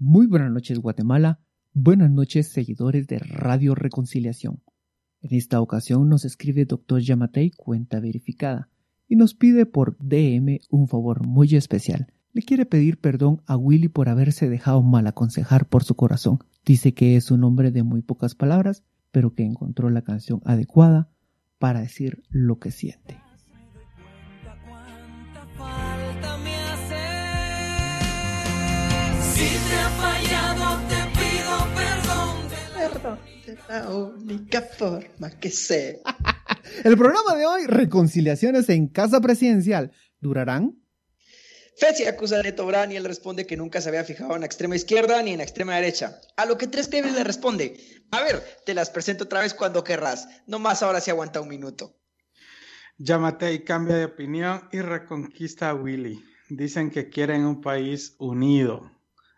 Muy buenas noches Guatemala, buenas noches seguidores de Radio Reconciliación. En esta ocasión nos escribe Dr. Yamatei cuenta verificada y nos pide por DM un favor muy especial. Le quiere pedir perdón a Willy por haberse dejado mal aconsejar por su corazón. Dice que es un hombre de muy pocas palabras, pero que encontró la canción adecuada para decir lo que siente. La única forma que sé. El programa de hoy, Reconciliaciones en Casa Presidencial, ¿durarán? Fetzi acusa a Neto Brand y él responde que nunca se había fijado en la extrema izquierda ni en la extrema derecha. A lo que Tres Pibes le responde, a ver, te las presento otra vez cuando querrás, no más ahora si aguanta un minuto. Llámate y cambia de opinión y reconquista a Willy. Dicen que quieren un país unido.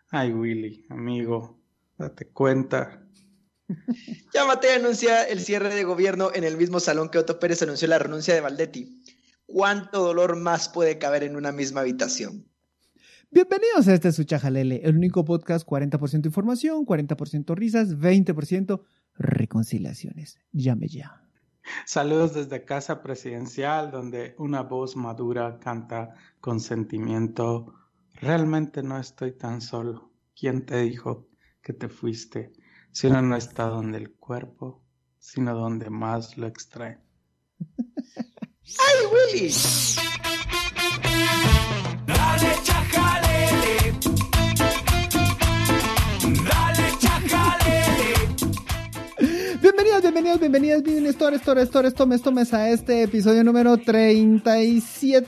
Ay, Willy, amigo, date cuenta Llámate anuncia el cierre de gobierno en el mismo salón que Otto Pérez anunció la renuncia de Valdetti. ¿Cuánto dolor más puede caber en una misma habitación? Bienvenidos a este Suchajalele, el único podcast 40% información, 40% risas, 20% reconciliaciones. Llame ya. Saludos desde Casa Presidencial, donde una voz madura canta con sentimiento. Realmente no estoy tan solo. ¿Quién te dijo que te fuiste? Si uno no está donde el cuerpo, sino donde más lo extrae. ¡Ay, Willy! Dale chajalele. Dale chajalele. Bienvenidos, bienvenidos, bienvenidas, bienvenidos, tores, tores, tores, tomes, tomes a este episodio número 37.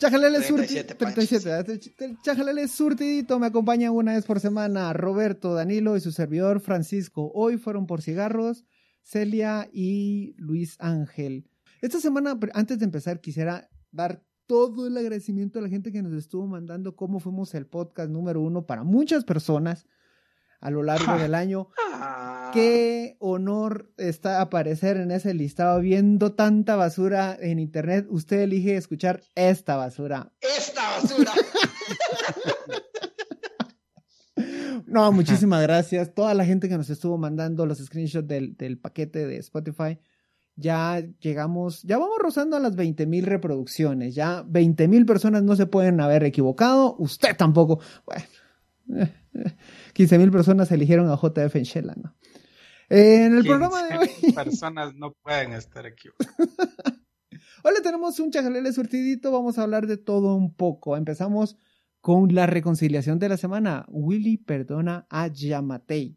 Chajalele 37, surtidito. Chajalele surtidito. Me acompañan una vez por semana Roberto, Danilo y su servidor Francisco. Hoy fueron por cigarros Celia y Luis Ángel. Esta semana, antes de empezar, quisiera dar todo el agradecimiento a la gente que nos estuvo mandando cómo fuimos el podcast número uno para muchas personas a lo largo del año. Ah. Qué honor está aparecer en ese listado viendo tanta basura en internet. Usted elige escuchar esta basura. ¡Esta basura! No, muchísimas gracias. Toda la gente que nos estuvo mandando los screenshots del, del paquete de Spotify. Ya llegamos, ya vamos rozando a las 20 mil reproducciones. Ya 20 mil personas no se pueden haber equivocado. Usted tampoco. Bueno, 15 mil personas eligieron a JF en Shela, ¿no? Eh, en el programa de hoy. 15 personas no pueden estar equivocadas. Hoy le tenemos un chajalele surtidito. Vamos a hablar de todo un poco. Empezamos con la reconciliación de la semana. Willy perdona a Yamatei.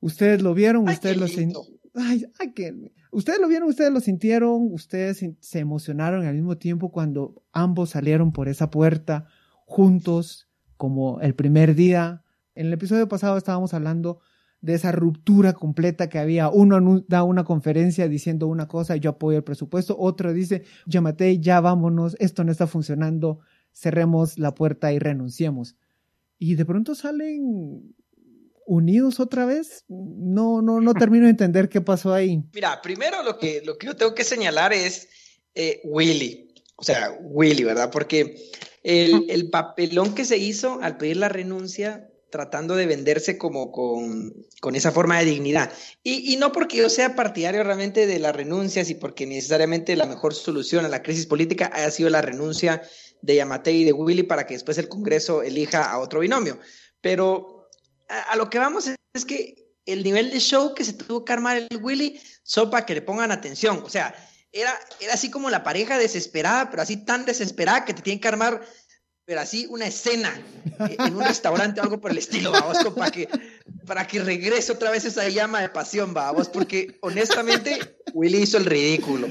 Ustedes lo vieron, ustedes lo sin- lindo. Ay, ay, qué- Ustedes lo vieron, ustedes lo sintieron, ustedes se emocionaron al mismo tiempo cuando ambos salieron por esa puerta juntos, como el primer día. En el episodio pasado estábamos hablando de esa ruptura completa que había. Uno da una conferencia diciendo una cosa, yo apoyo el presupuesto, otro dice, Yamatei, ya vámonos, esto no está funcionando, cerremos la puerta y renunciemos. Y de pronto salen unidos otra vez. No, no, no termino de entender qué pasó ahí. Mira, primero lo que, lo que yo tengo que señalar es eh, Willy. O sea, Willy, ¿verdad? Porque el, el papelón que se hizo al pedir la renuncia, tratando de venderse como con, con esa forma de dignidad. Y, y no porque yo sea partidario realmente de las renuncias y porque necesariamente la mejor solución a la crisis política haya sido la renuncia de Yamatei y de Willy para que después el Congreso elija a otro binomio. Pero a, a lo que vamos es, es que el nivel de show que se tuvo que armar el Willy son para que le pongan atención. O sea, era, era así como la pareja desesperada, pero así tan desesperada que te tienen que armar, pero así una escena eh, en un restaurante o algo por el estilo, vamos, para que, para que regrese otra vez esa llama de pasión, vamos, porque honestamente Willy hizo el ridículo.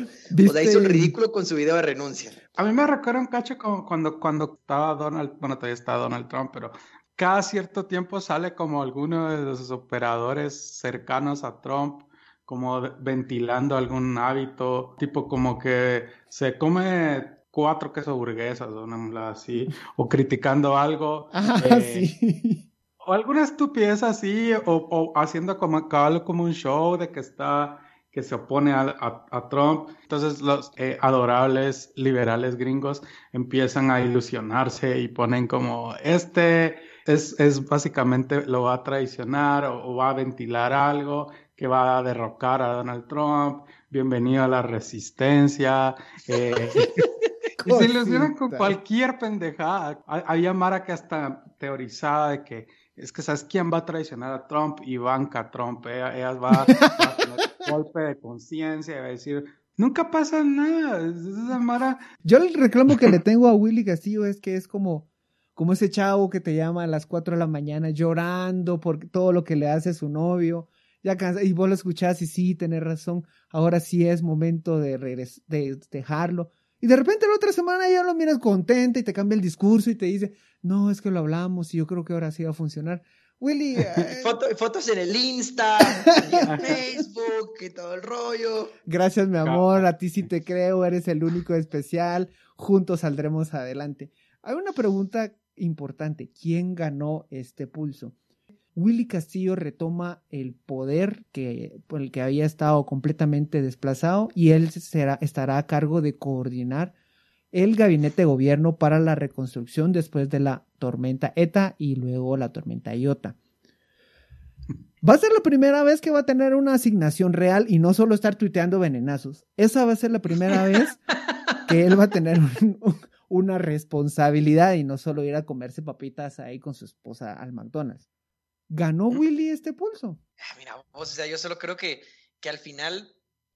O sea, hizo el ridículo con su video de renuncia. A mí me recuerda un cacho como cuando, cuando estaba Donald, bueno, todavía está Donald Trump, pero cada cierto tiempo sale como alguno de los operadores cercanos a Trump, como ventilando algún hábito, tipo como que se come cuatro queso burguesas o una mula así, o criticando algo. Ah, eh, sí. O alguna estupidez así, o, o haciendo como, como un show de que está que se opone a, a- a Trump. Entonces los eh, adorables liberales gringos empiezan a ilusionarse y ponen como, este es, es básicamente lo va a traicionar o, o va a ventilar algo que va a derrocar a Donald Trump. Bienvenido a la resistencia. eh, y se ilusionan con cualquier pendejada. Había Mara que hasta teorizaba de que es que sabes quién va a traicionar a Trump, Ivanka Trump. Ella, ella va, va a tener un golpe de conciencia y va a decir, nunca pasa nada. Es- Esa Mara Yo el reclamo que le tengo a Willy Castillo es que es como, como ese chavo que te llama a las 4 de la mañana llorando por todo lo que le hace su novio. Ya cansa- y vos lo escuchás y sí, tenés razón. Ahora sí es momento de, regres- de dejarlo. Y de repente la otra semana ya lo miras contenta y te cambia el discurso y te dice, no, es que lo hablamos y yo creo que ahora sí va a funcionar. Willy, eh, Foto- fotos en el Insta, y en Facebook, y todo el rollo. gracias mi amor, a ti sí te creo, eres el único especial, juntos saldremos adelante. Hay una pregunta importante, ¿quién ganó este pulso? Willy Castillo retoma el poder que, por el que había estado completamente desplazado y él será, estará a cargo de coordinar el gabinete de gobierno para la reconstrucción después de la tormenta ETA y luego la tormenta Iota. Va a ser la primera vez que va a tener una asignación real y no solo estar tuiteando venenazos. Esa va a ser la primera vez que él va a tener un- un- una responsabilidad y no solo ir a comerse papitas ahí con su esposa al McDonald's. ¿Ganó Willy este pulso? Ah, Mira, vos, o sea, yo solo creo que, que al final,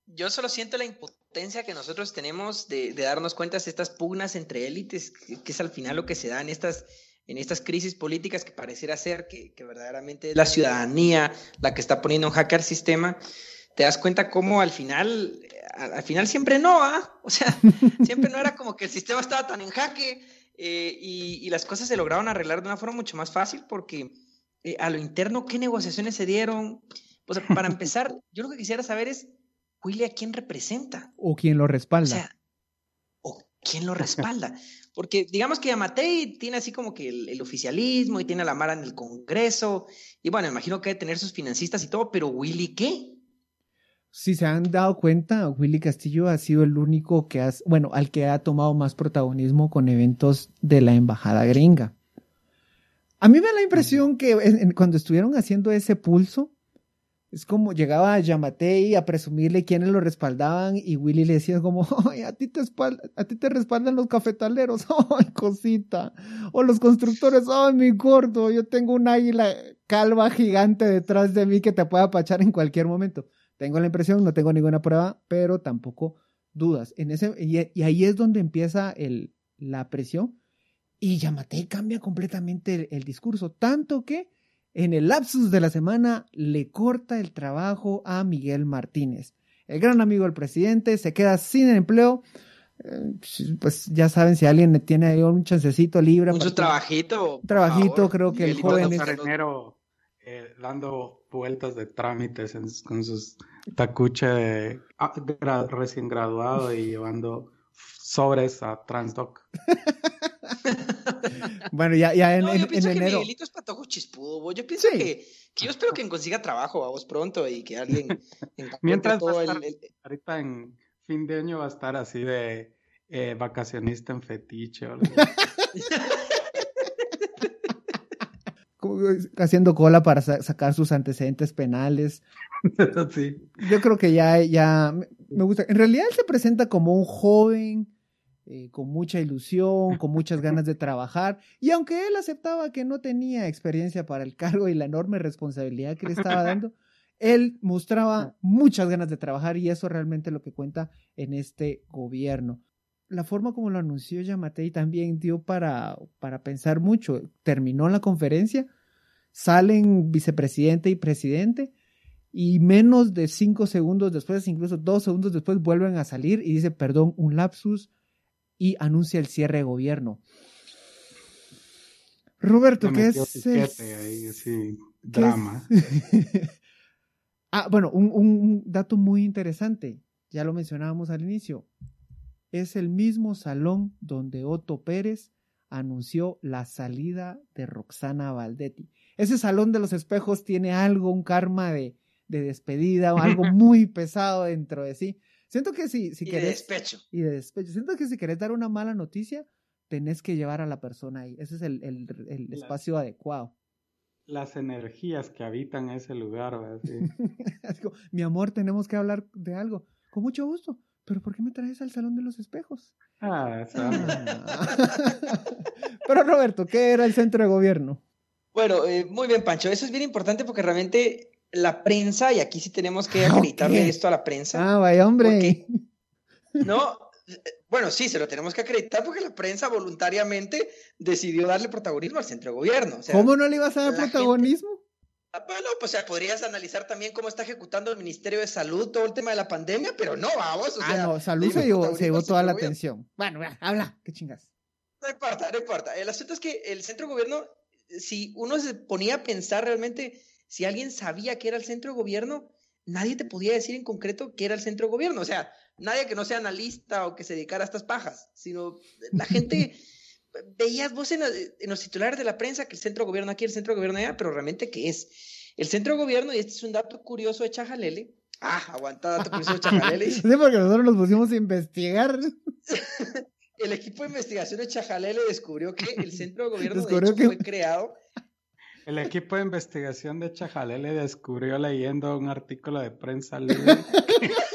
yo solo siento la impotencia que nosotros tenemos de, de darnos cuenta de estas pugnas entre élites, que, que es al final lo que se da en estas, en estas crisis políticas que pareciera ser que, que verdaderamente es la ciudadanía la que está poniendo un jaque al sistema. Te das cuenta cómo al final, al, al final siempre no, ¿ah? O sea, siempre no era como que el sistema estaba tan en jaque eh, y, y las cosas se lograron arreglar de una forma mucho más fácil porque eh, a lo interno, ¿qué negociaciones se dieron? O sea, para empezar, yo lo que quisiera saber es, Willy, ¿a quién representa? ¿O quién lo O respalda? sea, ¿o quién lo respalda? Porque digamos que Yamatei tiene así como que el, el oficialismo y tiene a la Mara en el Congreso, y bueno, imagino que debe tener sus financistas y todo, pero Willy, ¿qué? si se han dado cuenta, Willy Castillo ha sido el único que ha, bueno, al que ha tomado más protagonismo con eventos de la embajada gringa. A mí me da la impresión que cuando estuvieron haciendo ese pulso, es como llegaba Yamatei a presumirle quiénes lo respaldaban y Willy le decía como, ay, a ti te, a ti te respaldan los cafetaleros, ay, cosita, o los constructores, ay, mi gordo, yo tengo un águila calva gigante detrás de mí que te puede apachar en cualquier momento. Tengo la impresión, no tengo ninguna prueba, pero tampoco dudas. En ese, y, ahí es donde empieza la presión y Yamatei cambia completamente el, el discurso, tanto que en el lapsus de la semana le corta el trabajo a Miguel Martínez. El gran amigo del presidente se queda sin empleo. Eh, pues ya saben, si alguien tiene ahí un chancecito libre. Para- trabajito. Trabajito, favor, creo que el joven es- eh, dando vueltas de trámites en- con sus tacuche de ah, recién graduado y llevando sobres a Transdoc. Bueno, ya, ya en, No, en- yo pienso en que enero. Miguelito es patojo chispudo. bo. Yo pienso Sí. que, que yo espero que consiga trabajo a vos pronto y que alguien encuentre Mientras va todo a el, estar- el- Ahorita en fin de año va a estar así de eh, vacacionista en fetiche. o algo haciendo cola para sa- sacar sus antecedentes penales. sí. Yo creo que ya, ya me- me gusta. En realidad él se presenta como un joven eh, con mucha ilusión, con muchas ganas de trabajar. Y aunque él aceptaba que no tenía experiencia para el cargo y la enorme responsabilidad que le estaba dando, él mostraba muchas ganas de trabajar y eso realmente es lo que cuenta en este gobierno. La forma como lo anunció Yamatei también dio para, para pensar mucho. Terminó la conferencia, salen vicepresidente y presidente y menos de cinco segundos después, incluso dos segundos después, vuelven a salir y dice, perdón, un lapsus y anuncia el cierre de gobierno. Roberto, ¿qué es ahí, así, ¿Qué drama. ah, bueno, un, un dato muy interesante, ya lo mencionábamos al inicio, es el mismo salón donde Otto Pérez anunció la salida de Roxana Valdetti. Ese salón de los espejos tiene algo, un karma de, de despedida o algo muy pesado dentro de sí. Siento que si, si y de querés... despecho. y de despecho. Siento que si querés dar una mala noticia, tenés que llevar a la persona ahí. Ese es el, el, el espacio adecuado. Las energías que habitan ese lugar, ¿verdad? Sí. Así como, Mi amor, tenemos que hablar de algo. Con mucho gusto. ¿Pero por qué me traes al salón de los espejos? Ah. Ah. Pero Roberto, ¿qué era el centro de gobierno? Bueno, eh, muy bien, Pancho. Eso es bien importante porque realmente la prensa, y aquí sí tenemos que Ah, acreditarle esto a la prensa. Ah, vaya hombre. No, bueno, sí, se lo tenemos que acreditar porque la prensa voluntariamente decidió darle protagonismo al centro de gobierno. O sea, ¿Cómo no le ibas a dar gente- protagonismo? ah, Bueno, pues o sea, podrías analizar también cómo está ejecutando el Ministerio de Salud todo el tema de la pandemia, pero no, vamos. O ah, no, salud se llevó, se toda la gobierno. atención. Bueno, ya, habla, qué chingas. No importa, no importa. El asunto es que el centro de gobierno, si uno se ponía a pensar realmente, si alguien sabía que era el centro de gobierno, nadie te podía decir en concreto que era el centro de gobierno. O sea, nadie que no sea analista o que se dedicara a estas pajas, sino la gente, veías vos en, en los titulares de la prensa que el centro de gobierno aquí, el centro de gobierno allá, pero realmente ¿qué es? El centro de gobierno, y este es un dato curioso de Chajalele, ah, aguanta dato curioso de Chajalele, Sí, porque nosotros nos pusimos a investigar. el equipo de investigación de Chajalele descubrió que el centro de gobierno de hecho, que- fue creado El equipo de investigación de Chajalele descubrió leyendo un artículo de prensa libre.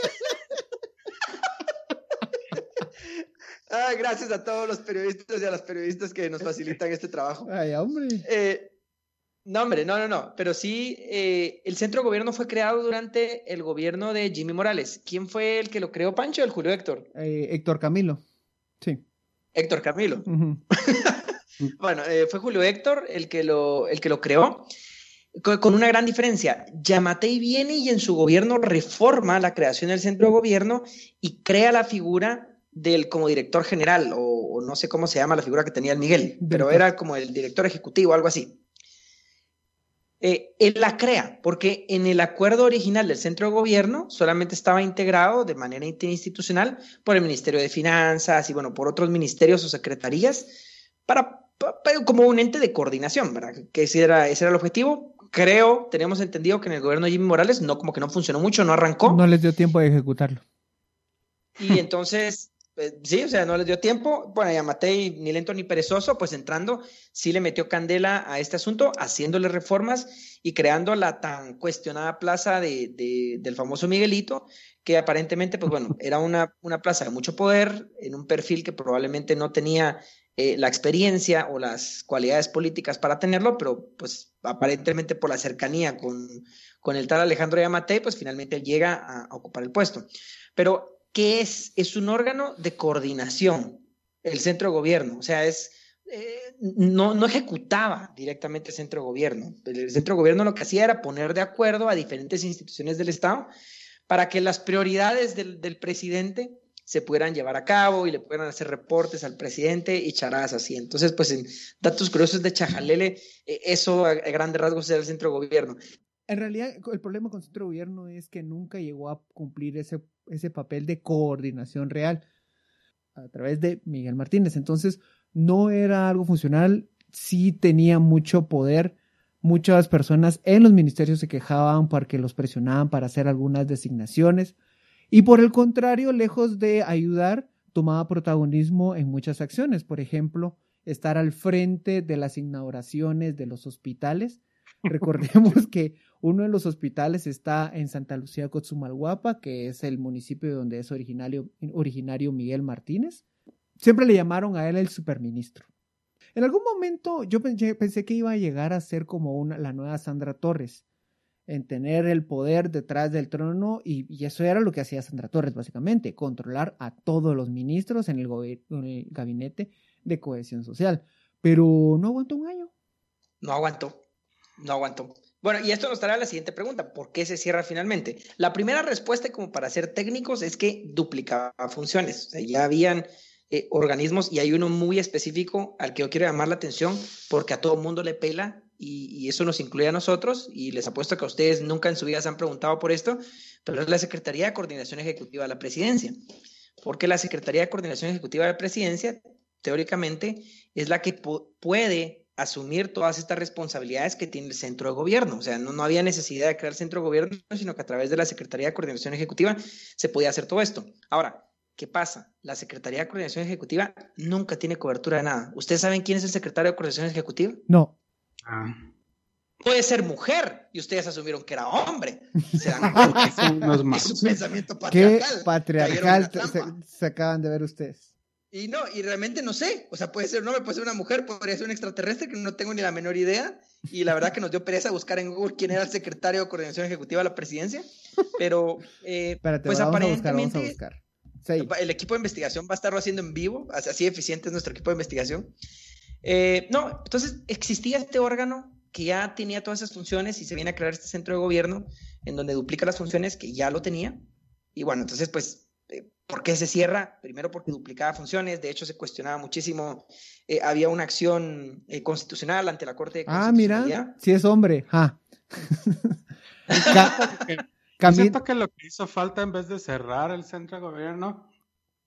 Ah, gracias a todos los periodistas y a las periodistas que nos facilitan este trabajo. Ay, hombre. Eh, no, hombre, no, no, no. Pero sí, eh, el centro de gobierno fue creado durante el gobierno de Jimmy Morales. ¿Quién fue el que lo creó, Pancho? El Julio Héctor. Eh, Héctor Camilo. Sí. Héctor Camilo. Ujú. Bueno, eh, fue Julio Héctor el que lo, el que lo creó. Co- Con una gran diferencia, Yamatei viene y en su gobierno reforma la creación del centro de gobierno y crea la figura del como director general, o, o no sé cómo se llama la figura que tenía el Miguel, pero era como el director ejecutivo, algo así. Eh, él la crea, porque en el acuerdo original del centro de gobierno solamente estaba integrado de manera interinstitucional por el Ministerio de Finanzas y, bueno, por otros ministerios o secretarías, para, pa- pa- como un ente de coordinación, ¿verdad? Que ese era, ese era el objetivo. Creo, tenemos entendido que en el gobierno de Jimmy Morales no, como que no funcionó mucho, no arrancó. No les dio tiempo de ejecutarlo. Y entonces, eh, sí, o sea, no les dio tiempo. Bueno, y a Matei, ni lento ni perezoso, pues entrando, sí le metió candela a este asunto, haciéndole reformas y creando la tan cuestionada plaza de, de- del famoso Miguelito, que aparentemente, pues bueno, era una, una plaza de mucho poder, en un perfil que probablemente no tenía eh, la experiencia o las cualidades políticas para tenerlo, pero pues aparentemente por la cercanía con, con el tal Alejandro Yamatei, pues finalmente llega a- a ocupar el puesto. Pero, ¿qué es? Es un órgano de coordinación, el centro de gobierno. O sea, es, eh, no, no ejecutaba directamente el centro de gobierno. El centro de gobierno lo que hacía era poner de acuerdo a diferentes instituciones del Estado para que las prioridades del, del presidente se pudieran llevar a cabo y le pudieran hacer reportes al presidente y charadas así. Entonces, pues en datos curiosos de Chajalele, eh, eso a, grandes rasgos era el centro gobierno. En realidad, el problema con el centro de gobierno es que nunca llegó a cumplir ese, ese papel de coordinación real a través de Miguel Martínez. Entonces, no era algo funcional, sí tenía mucho poder. Muchas personas en los ministerios se quejaban porque los presionaban para hacer algunas designaciones. Y por el contrario, lejos de ayudar, tomaba protagonismo en muchas acciones. Por ejemplo, estar al frente de las inauguraciones de los hospitales. Recordemos que uno de los hospitales está en Santa Lucía Cotzumalguapa, que es el municipio donde es originario, originario Miguel Martínez. Siempre le llamaron a él el superministro. En algún momento yo pensé, pensé que iba a llegar a ser como una, la nueva Sandra Torres, en tener el poder detrás del trono y, eso era lo que hacía Sandra Torres básicamente, controlar a todos los ministros en el, en el gabinete de cohesión social. Pero no aguantó un año. No aguantó, no aguantó. Bueno, y esto nos trae a la siguiente pregunta, ¿por qué se cierra finalmente? La primera respuesta, como para ser técnicos, es que duplicaba funciones. O sea, ya habían eh, organismos y hay uno muy específico al que yo quiero llamar la atención porque a todo mundo le pela y, eso nos incluye a nosotros y les apuesto que a ustedes nunca en su vida se han preguntado por esto, pero es la Secretaría de Coordinación Ejecutiva de la Presidencia. Porque la Secretaría de Coordinación Ejecutiva de la Presidencia, teóricamente, es la que pu- puede asumir todas estas responsabilidades que tiene el centro de gobierno. O sea, no, no había necesidad de crear centro de gobierno, sino que a través de la Secretaría de Coordinación Ejecutiva se podía hacer todo esto. Ahora, ¿qué pasa? La Secretaría de Coordinación Ejecutiva nunca tiene cobertura de nada. ¿Ustedes saben quién es el secretario de Coordinación Ejecutiva? No. Ah, Puede ser mujer y ustedes asumieron que era hombre. Se dan unos Es un más. pensamiento Qué patriarcal. En patriarcal se, acaban de ver ustedes. Y no, y realmente no sé. O sea, puede ser un hombre, puede ser una mujer, podría ser un extraterrestre que no tengo ni la menor idea. Y la verdad que nos dio pereza buscar en Google quién era el secretario de coordinación ejecutiva de la presidencia. Pero, eh, Espérate, pues vamos a buscar, vamos a aparentemente buscar. Sí. el equipo de investigación va a estarlo haciendo en vivo. Así eficiente es nuestro equipo de investigación. Eh, no, entonces existía este órgano que ya tenía todas esas funciones y se viene a crear este centro de gobierno en donde duplica las funciones que ya lo tenía. Y bueno, entonces, pues, eh, ¿por qué se cierra? Primero porque duplicaba funciones, de hecho se cuestionaba muchísimo, eh, había una acción eh, constitucional ante la Corte de Ah, mira, si es hombre. Ja. Cami- siento que lo que hizo falta en vez de cerrar el centro de gobierno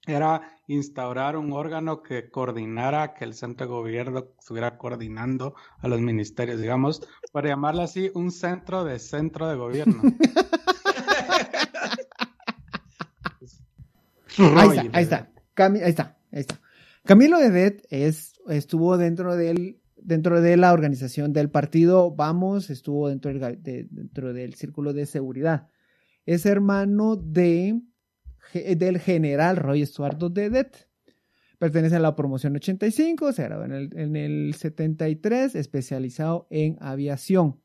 era instaurar un órgano que coordinara, que el centro de gobierno estuviera coordinando a los ministerios, digamos, para llamarlo así, un centro de centro de gobierno. Ahí está, ahí está. Ahí está, ahí está. Camilo Edet es, estuvo dentro del, dentro de la organización del partido Vamos, estuvo dentro del, de- dentro del círculo de seguridad. Es hermano de, ge- del general Roy Estuardo de Edet. Pertenece a la promoción 85, se graduó en el, en el 73, especializado en aviación.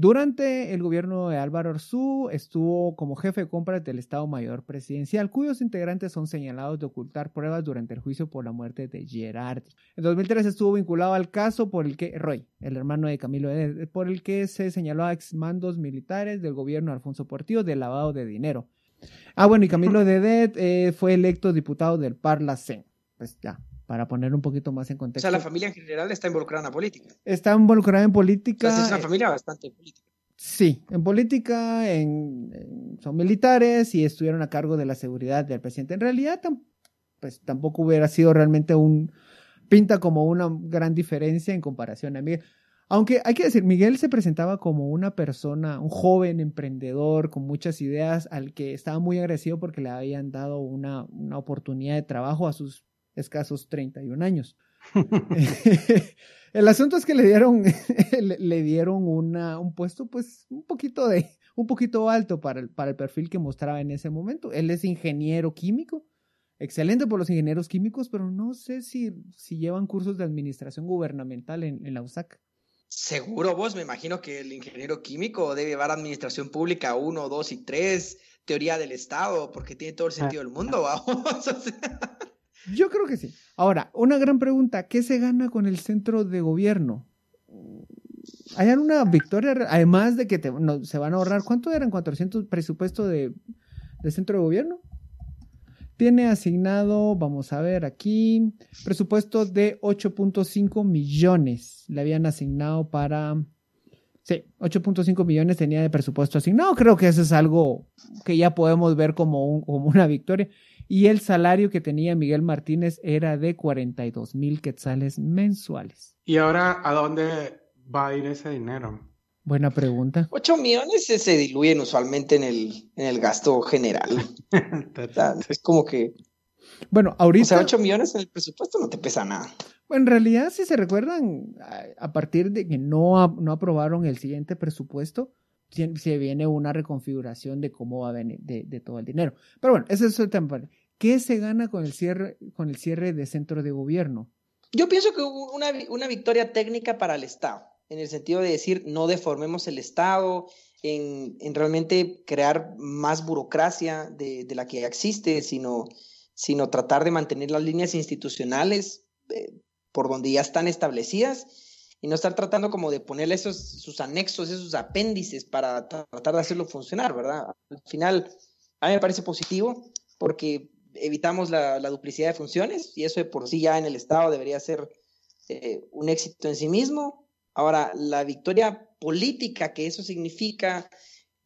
Durante el gobierno de Álvaro Arzú estuvo como jefe de compras del Estado Mayor Presidencial, cuyos integrantes son señalados de ocultar pruebas durante el juicio por la muerte de Gerard. En 2003 estuvo vinculado al caso por el que Roy, el hermano de Camilo, Ed- por el que se señaló a exmandos militares del gobierno de Alfonso Portillo de lavado de dinero. Ah, bueno, y Camilo Dedet eh, fue electo diputado del Parlacén. Pues ya, para poner un poquito más en O contexto. sea, la familia en general está involucrada en la política. Está involucrada en O política. es una eh, familia bastante política. Sí, en política en, en- son militares y estuvieron a cargo de la seguridad del presidente. En realidad, tam- pues tampoco hubiera sido realmente un pinta como una gran diferencia en comparación a Miguel. Aunque hay que decir, Miguel se presentaba como una persona, un joven emprendedor con muchas ideas, al que estaba muy agradecido porque le habían dado una, una oportunidad de trabajo a sus escasos 31 años. El asunto es que le dieron, le, dieron una, un puesto, pues, un poquito de, un poquito alto para el, para el perfil que mostraba en ese momento. Él es ingeniero químico, excelente por los ingenieros químicos, pero no sé si, si llevan cursos de administración gubernamental en, en la USAC. Seguro vos, me imagino que el ingeniero químico debe llevar administración pública 1, 2 y 3, teoría del Estado, porque tiene todo el sentido del mundo, vamos. O sea, Yo creo que sí. Ahora, una gran pregunta, ¿qué se gana con el centro de gobierno? ¿Hay alguna victoria? Además de que te- se van a ahorrar, ¿cuánto eran 400 presupuesto de, de centro de gobierno? Tiene asignado, vamos a ver aquí, presupuesto de 8.5 millones. Le habían asignado para... Sí, 8.5 millones tenía de presupuesto asignado. Creo que eso es algo que ya podemos ver como, un- como una victoria. Y el salario que tenía Miguel Martínez era de 42 mil quetzales mensuales. ¿Y ahora a dónde va a ir ese dinero? Buena pregunta. 8 millones se, diluyen usualmente en el, en el gasto general. O sea, es como que, Bueno, o ahorita, sea, 8 millones en el presupuesto no te pesa nada. en realidad, si se recuerdan, a, partir de que no, no aprobaron el siguiente presupuesto, se viene una reconfiguración de cómo va a venir de, de todo el dinero. Pero bueno, ese es el tema. ¿Qué se gana con el cierre, con el cierre de centro de gobierno? Yo pienso que hubo una, una victoria técnica para el Estado, en el sentido de decir, no deformemos el Estado, en, en realmente crear más burocracia de, de la que ya existe, sino, sino tratar de mantener las líneas institucionales eh, por donde ya están establecidas y no estar tratando como de ponerle esos sus anexos, esos apéndices para tra- tratar de hacerlo funcionar, ¿verdad? Al final, a mí me parece positivo porque evitamos la, la duplicidad de funciones y eso de por sí ya en el Estado debería ser eh, un éxito en sí mismo. Ahora, la victoria política que eso significa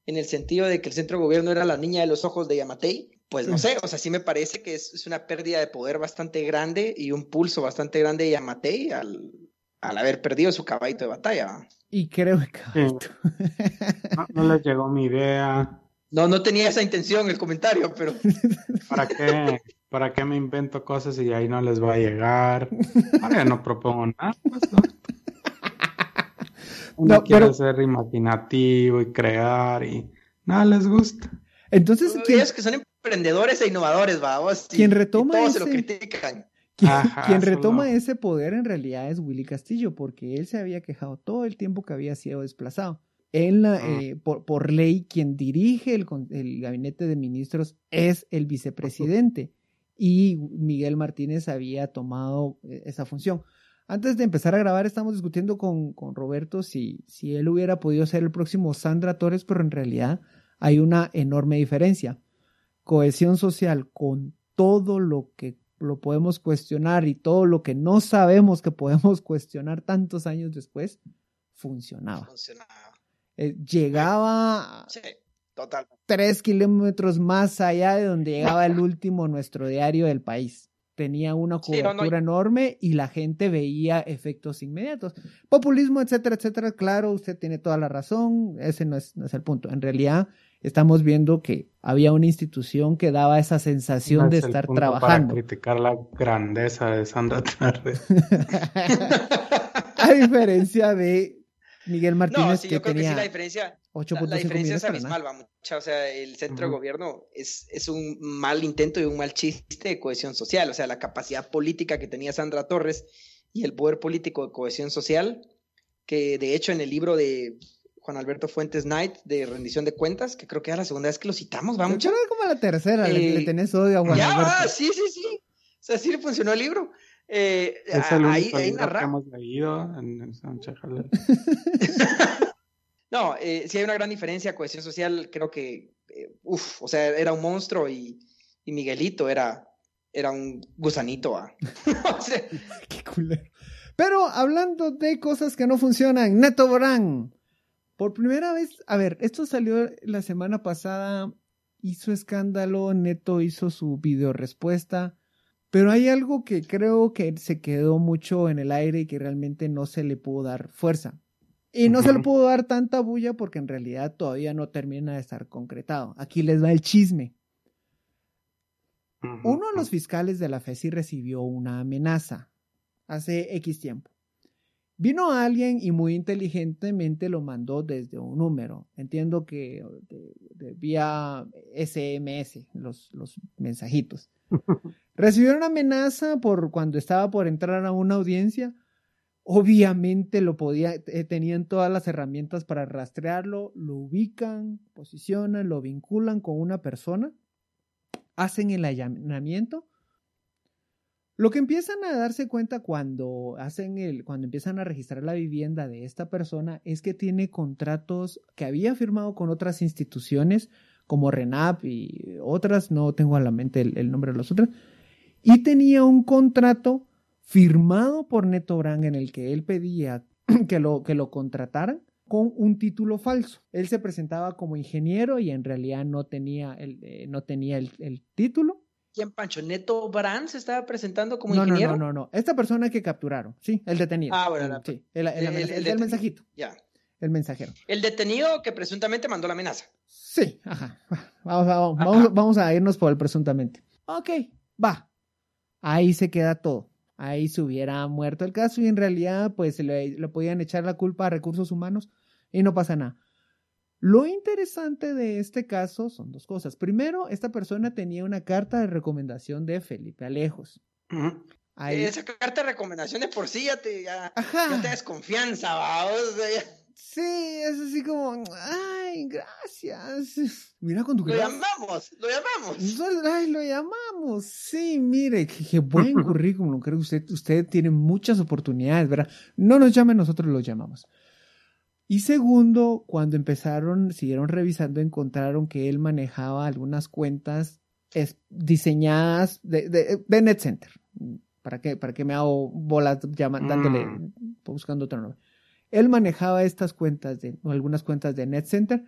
en el sentido de que el centro de gobierno era la niña de los ojos de Yamatei, pues no sé, o sea, sí me parece que es, es una pérdida de poder bastante grande y un pulso bastante grande de Yamatei al, al haber perdido su caballito de batalla. Y creo que no les llegó mi idea. No, no tenía esa intención el comentario, pero ¿Para qué, ¿Para qué me invento cosas y ahí no les va a llegar? Ahora ya no propongo nada. pues, ¿no? Uno No, quiere pero- ser imaginativo y crear y nada les gusta. Entonces, ¿quién, ellos que son emprendedores e innovadores, vamos. Quien retoma todos se lo ese- critican. quien- Ajá, quien solo- retoma ese poder en realidad es Willy Castillo, porque él se había quejado todo el tiempo que había sido desplazado. En la, Ah. eh, por, por ley, quien dirige el, gabinete de ministros es el vicepresidente y Miguel Martínez había tomado eh, esa función. Antes de empezar a grabar, estamos discutiendo con, con Roberto si, si él hubiera podido ser el próximo Sandra Torres, pero en realidad hay una enorme diferencia. Cohesión social con todo lo que lo podemos cuestionar y todo lo que no sabemos que podemos cuestionar tantos años después, funcionaba. Funcionaba. Eh, llegaba Sí, total. tres kilómetros más allá de donde llegaba el último nuestro diario del país. Tenía una Sí, no, no, cobertura enorme y la gente veía efectos inmediatos. Populismo, etcétera, etcétera. Claro, usted tiene toda la razón. Ese no es, no es el punto. En realidad, estamos viendo que había una institución que daba esa sensación No de es el estar punto trabajando. Para criticar la grandeza de Sandra Torres. A diferencia de Miguel Martínez, No, sí, que yo creo que sí la diferencia, 8.5 la, la diferencia es abismal, nada. va mucha. O sea, el centro de gobierno es, es un mal intento y un mal chiste de cohesión social. O sea, la capacidad política que tenía Sandra Torres y el poder político de cohesión social, que de hecho en el libro de Juan Alberto Fuentes Knight de rendición de cuentas, que creo que era la segunda vez que lo citamos, va mucha. Pero era como la tercera, le, Eh, le tenés odio a Juan Ya, Alberto. sí, sí, sí. O sea, sí le funcionó el libro. Eh, Es el ahí, único ahí libro que narra- hemos leído en. No, eh, sí hay una gran diferencia, cohesión social, creo que, eh, uf, o sea, era un monstruo y, y Miguelito era, era un gusanito, sea, Qué culero. Pero hablando de cosas que no funcionan, Neto Borán. Por primera vez, a ver, esto salió la semana pasada, hizo escándalo, Neto hizo su video respuesta, pero hay algo que creo que se quedó mucho en el aire y que realmente no se le pudo dar fuerza. Y no se le pudo dar tanta bulla porque en realidad todavía no termina de estar concretado. Aquí les va el chisme. Uno de los fiscales de la FESI recibió una amenaza hace X tiempo. Vino alguien y muy inteligentemente lo mandó desde un número. Entiendo que de- de- vía SMS, los, los mensajitos. Recibió una amenaza por cuando estaba por entrar a una audiencia. Obviamente lo podía, eh, tenían todas las herramientas para rastrearlo, lo ubican, posicionan, lo vinculan con una persona hacen el allanamiento. Lo que empiezan a darse cuenta cuando hacen el, cuando empiezan a registrar la vivienda de esta persona es que tiene contratos que había firmado con otras instituciones como RENAP y otras, no tengo a la mente el, el nombre de las otras, y tenía un contrato firmado por Neto Brand en el que él pedía que lo, que lo contrataran con un título falso. Él se presentaba como ingeniero y en realidad no tenía el, eh, no tenía el, el título. ¿quién, Pancho? ¿Neto Brand se estaba presentando como no, no, ingeniero? no, no, no. Esta persona que capturaron, sí, el detenido. Ah, bueno, la- sí, el, el, el- el el del mensajito, Ya. El mensajero. El detenido que presuntamente mandó la amenaza. Sí, ajá. Vamos, vamos, vamos, vamos a irnos por el presuntamente. Ok, va. Ahí se queda todo. Ahí se hubiera muerto el caso y en realidad pues le, le podían echar la culpa a recursos humanos y no pasa nada. Lo interesante de este caso son dos cosas. Primero, esta persona tenía una carta de recomendación de Felipe Alejos. Ahí, Esa carta de recomendación de por sí ya te, ya, ya te desconfianza, va. O sea, ya- Sí, es así como, ay, gracias. Mira con tu lo llamamos, lo llamamos. Nosotros, Ay, lo llamamos. Sí, mire, qué, buen currículum. Creo que usted, usted tiene muchas oportunidades, ¿verdad? No nos llame, nosotros lo llamamos. Y segundo, cuando empezaron, siguieron revisando, encontraron que él manejaba algunas cuentas es- diseñadas de, de, de NetCenter. ¿Para qué, ¿Para qué me hago bolas llama- dándole, Mm. buscando otro nombre? Él manejaba estas cuentas, de, o algunas cuentas de NetCenter,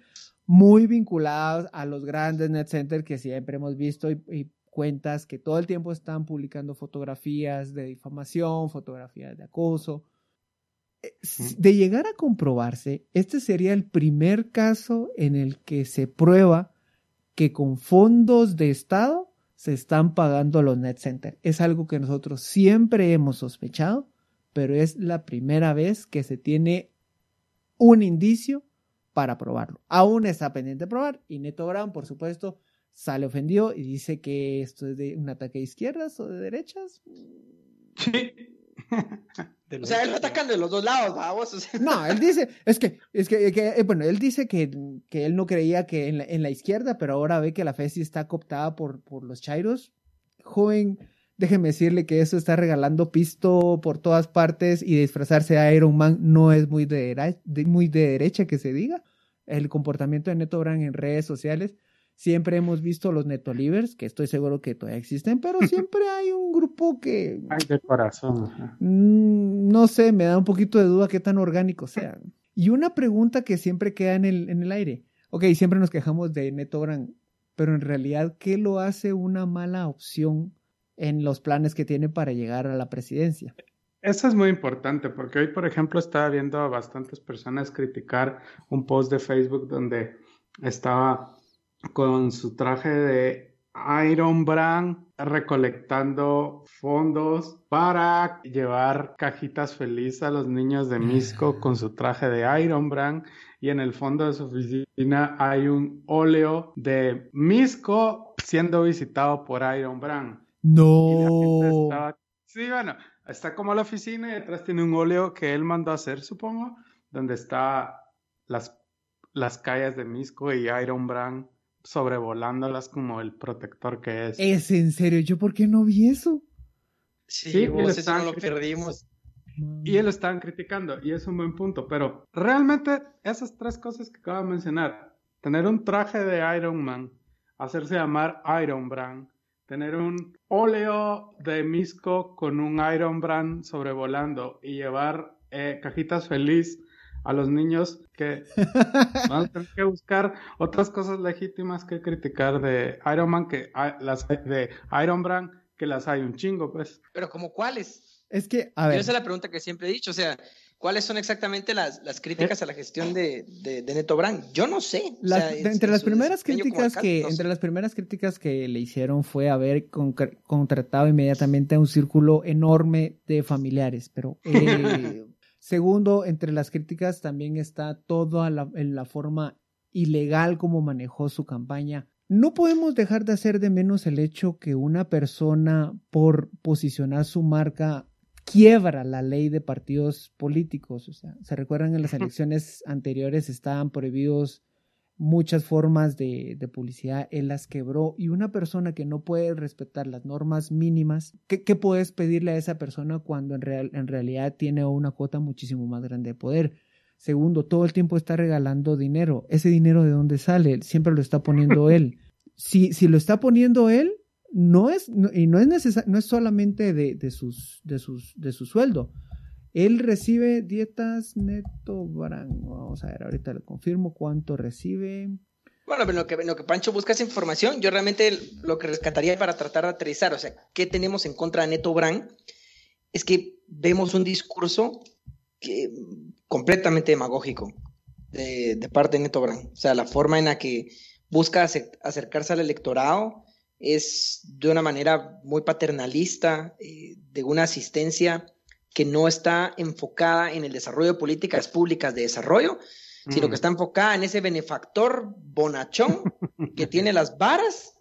muy vinculadas a los grandes NetCenter que siempre hemos visto y, y cuentas que todo el tiempo están publicando fotografías de difamación, fotografías de acoso. de llegar a comprobarse, este sería el primer caso en el que se prueba que con fondos de Estado se están pagando los net center. Es algo que nosotros siempre hemos sospechado, pero es la primera vez que se tiene un indicio para probarlo. Aún está pendiente de probar y Neto Brown, por supuesto, sale ofendido y dice que esto es de un ataque de izquierdas o de derechas. Sí. O sea, él va atacando de los dos lados, vamos. No, él dice, es que, es que, que, eh, bueno, él dice que, que, él no creía que en la, en la, izquierda, pero ahora ve que la FESI está cooptada por, por los chairos. Joven, déjeme decirle que eso está regalando pisto por todas partes y disfrazarse de Iron Man no es muy de, de muy de derecha que se diga. El comportamiento de Neto Brand en redes sociales Siempre hemos visto los Netolivers, que estoy seguro que todavía existen, pero siempre hay un grupo que... Ay, de corazón. Mm, no sé, me da un poquito de duda qué tan orgánico sea. Y una pregunta que siempre queda en el, en el aire. Ok, siempre nos quejamos de NetObrand, pero en realidad, ¿qué lo hace una mala opción en los planes que tiene para llegar a la presidencia? Eso es muy importante porque hoy, por ejemplo, estaba viendo a bastantes personas criticar un post de Facebook donde estaba con su traje de Iron Brand recolectando fondos para llevar cajitas felices a los niños de Misco con su traje de Iron Brand y en el fondo de su oficina hay un óleo de Misco siendo visitado por Iron Brand. No. Sí, bueno, está como la oficina y detrás tiene un óleo que él mandó a hacer, supongo, donde está las, las calles de Misco y Iron Brand sobrevolándolas como el protector que es. ¿Es en serio? ¿Yo por qué no vi eso? Sí, sí vos eso no lo perdimos. Y él lo estaban criticando, y es un buen punto, pero realmente esas tres cosas que acabo de mencionar, tener un traje de Iron Man, hacerse llamar Iron Brand, tener un óleo de Misco con un Iron Brand sobrevolando y llevar eh, cajitas feliz a los niños que van a tener que buscar otras cosas legítimas que criticar de Iron Man, que las de Iron Brand, que las hay un chingo, pues. Pero como cuáles? Es que, a ver. esa es la pregunta que siempre he dicho, o sea, ¿cuáles son exactamente las, las críticas a la gestión de, de, Neto Brand? Yo no sé. entre las primeras críticas que, entre las primeras críticas que le hicieron fue haber contratado inmediatamente a un círculo enorme de familiares, pero eh, Segundo, entre las críticas también está toda la, en la forma ilegal como manejó su campaña. No podemos dejar de hacer de menos el hecho que una persona por posicionar su marca quiebra la ley de partidos políticos. O sea, se recuerdan en las elecciones anteriores estaban prohibidos muchas formas de, publicidad, él las quebró y una persona que no puede respetar las normas mínimas, ¿qué, puedes pedirle a esa persona cuando en, real, en realidad tiene una cuota muchísimo más grande de poder? Segundo, todo el tiempo está regalando dinero. ¿Ese dinero de dónde sale? Siempre lo está poniendo él. Si, si lo está poniendo él, no es, y no es, no es solamente de, de, sus, de, sus, de su sueldo, él recibe dietas neto Vamos a ver, ahorita le confirmo cuánto recibe. Bueno, pero lo que, lo que Pancho busca esa información, yo realmente lo que rescataría para tratar de aterrizar, o sea, ¿qué tenemos en contra de Neto Brand? Es que vemos un discurso que, completamente demagógico de, parte de Neto Brand. O sea, la forma en la que busca acercarse al electorado es de una manera muy paternalista, eh, de una asistencia que no está enfocada en el desarrollo de políticas públicas de desarrollo, sino que está enfocada en ese benefactor bonachón que tiene las varas,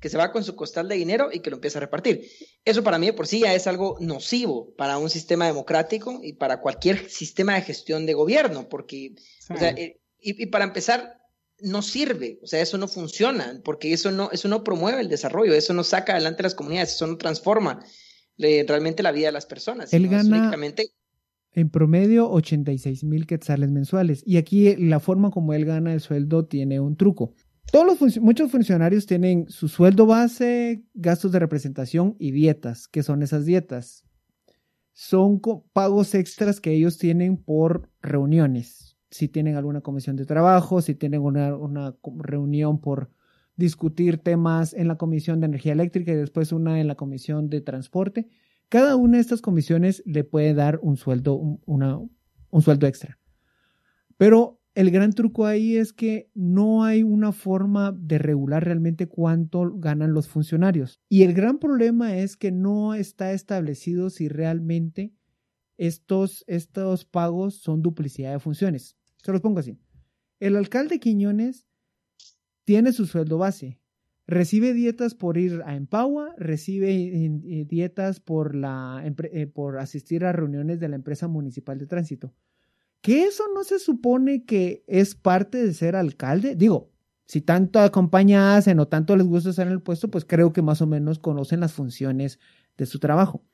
que se va con su costal de dinero y que lo empieza a repartir. Eso para mí de por sí ya es algo nocivo para un sistema democrático y para cualquier sistema de gestión de gobierno, porque, o sea, eh, y, y, para empezar, no sirve, o sea, eso no funciona, porque eso no, eso no promueve el desarrollo, eso no saca adelante las comunidades, eso no transforma realmente la vida de las personas. Él gana en promedio 86 mil quetzales mensuales. Y aquí la forma como él gana el sueldo tiene un truco. Todos los muchos funcionarios tienen su sueldo base, gastos de representación y dietas. ¿Qué son esas dietas? Son pagos extras que ellos tienen por reuniones. Si tienen alguna comisión de trabajo, si tienen una, una reunión por discutir temas en la Comisión de Energía Eléctrica y después una en la Comisión de Transporte. Cada una de estas comisiones le puede dar un sueldo, una, un sueldo extra. Pero el gran truco ahí es que no hay una forma de regular realmente cuánto ganan los funcionarios. Y el gran problema es que no está establecido si realmente estos, estos pagos son duplicidad de funciones. Se los pongo así. El alcalde Quiñones tiene su sueldo base. Recibe dietas por ir a Empower, recibe eh, dietas por, la, eh, por asistir a reuniones de la empresa municipal de tránsito. ¿Que eso no se supone que es parte de ser alcalde? Digo, si tanto acompaña o tanto les gusta estar en el puesto, pues creo que más o menos conocen las funciones de su trabajo.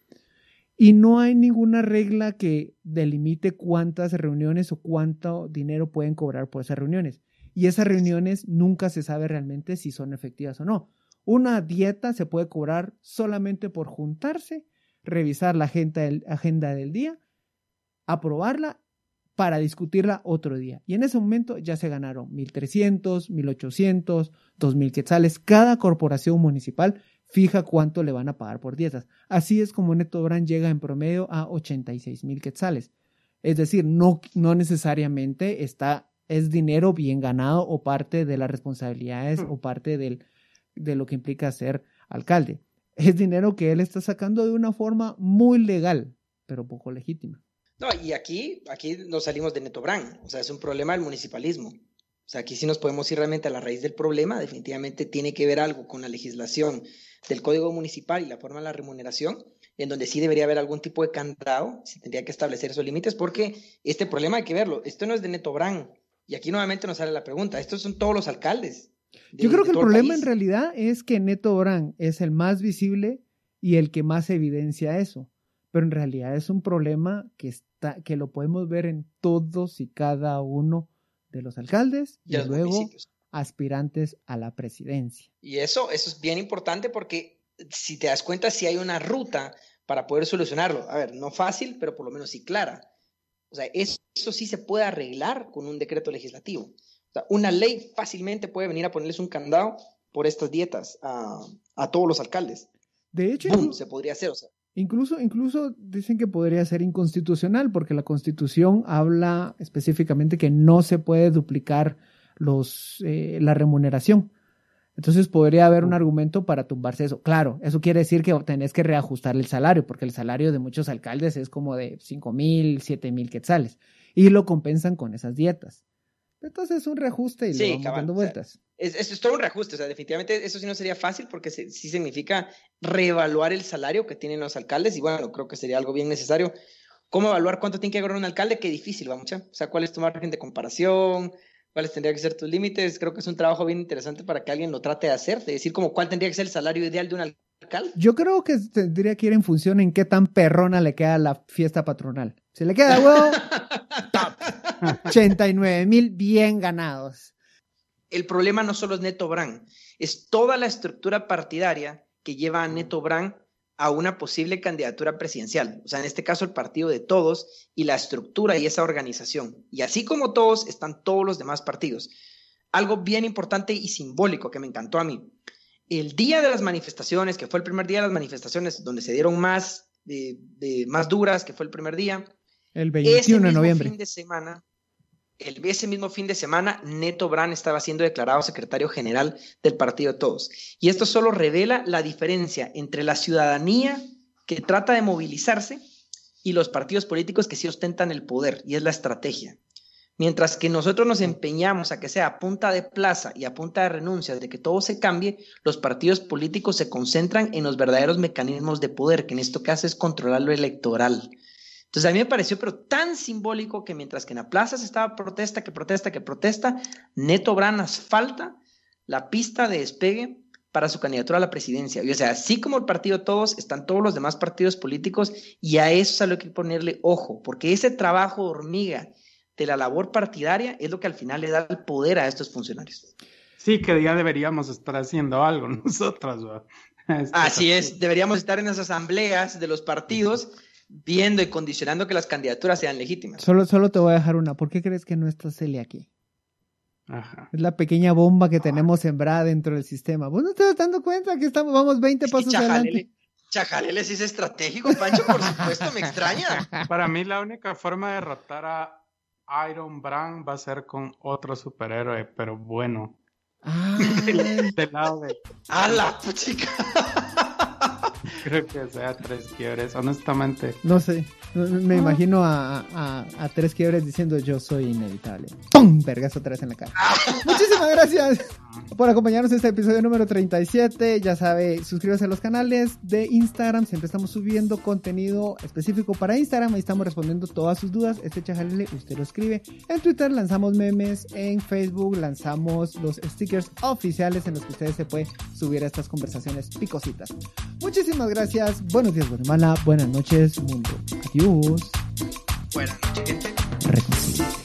Y no hay ninguna regla que delimite cuántas reuniones o cuánto dinero pueden cobrar por esas reuniones. Y esas reuniones nunca se sabe realmente si son efectivas o no. Una dieta se puede cobrar solamente por juntarse, revisar la agenda del, agenda del día, aprobarla para discutirla otro día. Y en ese momento ya se ganaron 1.300, 1.800, 2.000 quetzales. Cada corporación municipal fija cuánto le van a pagar por dietas. Así es como Neto Brand llega en promedio a 86 mil quetzales. Es decir, no, no necesariamente está, es dinero bien ganado o parte de las responsabilidades o parte del, de lo que implica ser alcalde. Es dinero que él está sacando de una forma muy legal, pero poco legítima. No, y aquí, aquí nos salimos de Neto Brand. O sea, es un problema del municipalismo. O sea, aquí sí nos podemos ir realmente a la raíz del problema. Definitivamente tiene que ver algo con la legislación del Código Municipal y la forma de la remuneración, en donde sí debería haber algún tipo de candado, se tendría que establecer esos límites, porque este problema hay que verlo. Esto no es de Neto Brand. Y aquí nuevamente nos sale la pregunta. Estos son todos los alcaldes. de- Yo creo que el problema país. en realidad es que Neto Brand es el más visible y el que más evidencia eso. Pero en realidad es un problema que está, que lo podemos ver en todos y cada uno de los alcaldes y los luego municipios. aspirantes a la presidencia. Y eso, eso es bien importante porque si te das cuenta, si hay una ruta para poder solucionarlo. A ver, no fácil, pero por lo menos sí clara. O sea, eso, eso sí se puede arreglar con un decreto legislativo. O sea, una ley fácilmente puede venir a ponerles un candado por estas dietas a, a todos los alcaldes. De hecho, Se podría hacer. O sea, incluso, incluso dicen que podría ser inconstitucional porque la constitución habla específicamente que no se puede duplicar los, eh, la remuneración. Entonces podría haber un argumento para tumbarse eso. Claro, eso quiere decir que tenés que reajustar el salario, porque el salario de muchos alcaldes es como de 5 mil, 7 mil quetzales. Y lo compensan con esas dietas. Entonces es un reajuste y Sí, le vamos dando vueltas. Es, es, es todo un reajuste. O sea, definitivamente eso sí no sería fácil porque se- sí significa reevaluar el salario que tienen los alcaldes. Y bueno, creo que sería algo bien necesario. ¿Cómo evaluar cuánto tiene que ganar un alcalde? Qué difícil, vamos. O sea, ¿cuál es tu margen de comparación? ¿Cuáles tendrían que ser tus límites? Creo que es un trabajo bien interesante para que alguien lo trate de hacer, de decir como cuál tendría que ser el salario ideal de un alcalde. Yo creo que tendría que ir en función en qué tan perrona le queda la fiesta patronal. Si le queda huevo, top. 89 mil bien ganados. El problema no solo es Neto Brand, es toda la estructura partidaria que lleva a Neto Brand a una posible candidatura presidencial. O sea, en este caso el partido de todos y la estructura y esa organización. Y así como todos, están todos los demás partidos. Algo bien importante y simbólico que me encantó a mí. El día de las manifestaciones, que fue el primer día de las manifestaciones, donde se dieron más, de, de- más duras, que fue el primer día, El ese 21 de noviembre. fin de semana, el, ese mismo fin de semana, Neto Brand estaba siendo declarado secretario general del Partido de Todos. Y esto solo revela la diferencia entre la ciudadanía que trata de movilizarse y los partidos políticos que sí ostentan el poder, y es la estrategia. Mientras que nosotros nos empeñamos a que sea a punta de plaza y a punta de renuncias de que todo se cambie, los partidos políticos se concentran en los verdaderos mecanismos de poder, que en este caso es controlar lo electoral. Entonces a mí me pareció pero tan simbólico que mientras que en la plaza se estaba protesta, que protesta, que protesta, Neto Brand asfalta la pista de despegue para su candidatura a la presidencia. Y o sea, así como el partido todos, están todos los demás partidos políticos y a eso es a lo que hay que ponerle ojo, porque ese trabajo de hormiga de la labor partidaria es lo que al final le da el poder a estos funcionarios. Sí, que ya deberíamos estar haciendo algo nosotros. Este, Así es, deberíamos estar en las asambleas de los partidos viendo y condicionando que las candidaturas sean legítimas. Solo, solo te voy a dejar una. ¿Por qué crees que no está Celia aquí? Ajá. Es la pequeña bomba que tenemos sembrada dentro del sistema. ¿Vos no te estás dando cuenta que estamos, vamos 20 pasos Chajalele. adelante? Chajalele sí es estratégico, Pancho, por supuesto, me extraña. Para mí la única forma de derrotar a Iron Brand va a ser con otro superhéroe, pero bueno. Ay, Del lado de... ¡A la chica! Creo que sea tres quiebres, honestamente. no sé. Me imagino a, a, a tres quiebres diciendo yo soy inevitable. ¡Pum! Vergas otra vez en la cara. Muchísimas gracias por acompañarnos en este episodio número 37. Ya sabe, suscríbase a los canales de Instagram. Siempre estamos subiendo contenido específico para Instagram. Ahí estamos respondiendo todas sus dudas. Este chajalele usted lo escribe. En Twitter lanzamos memes. En Facebook lanzamos los stickers oficiales en los que ustedes se pueden subir a estas conversaciones picositas. Muchísimas gracias. Buenos días, Guatemala. Buenas noches, mundo. Adiós. Buenas noches, gente.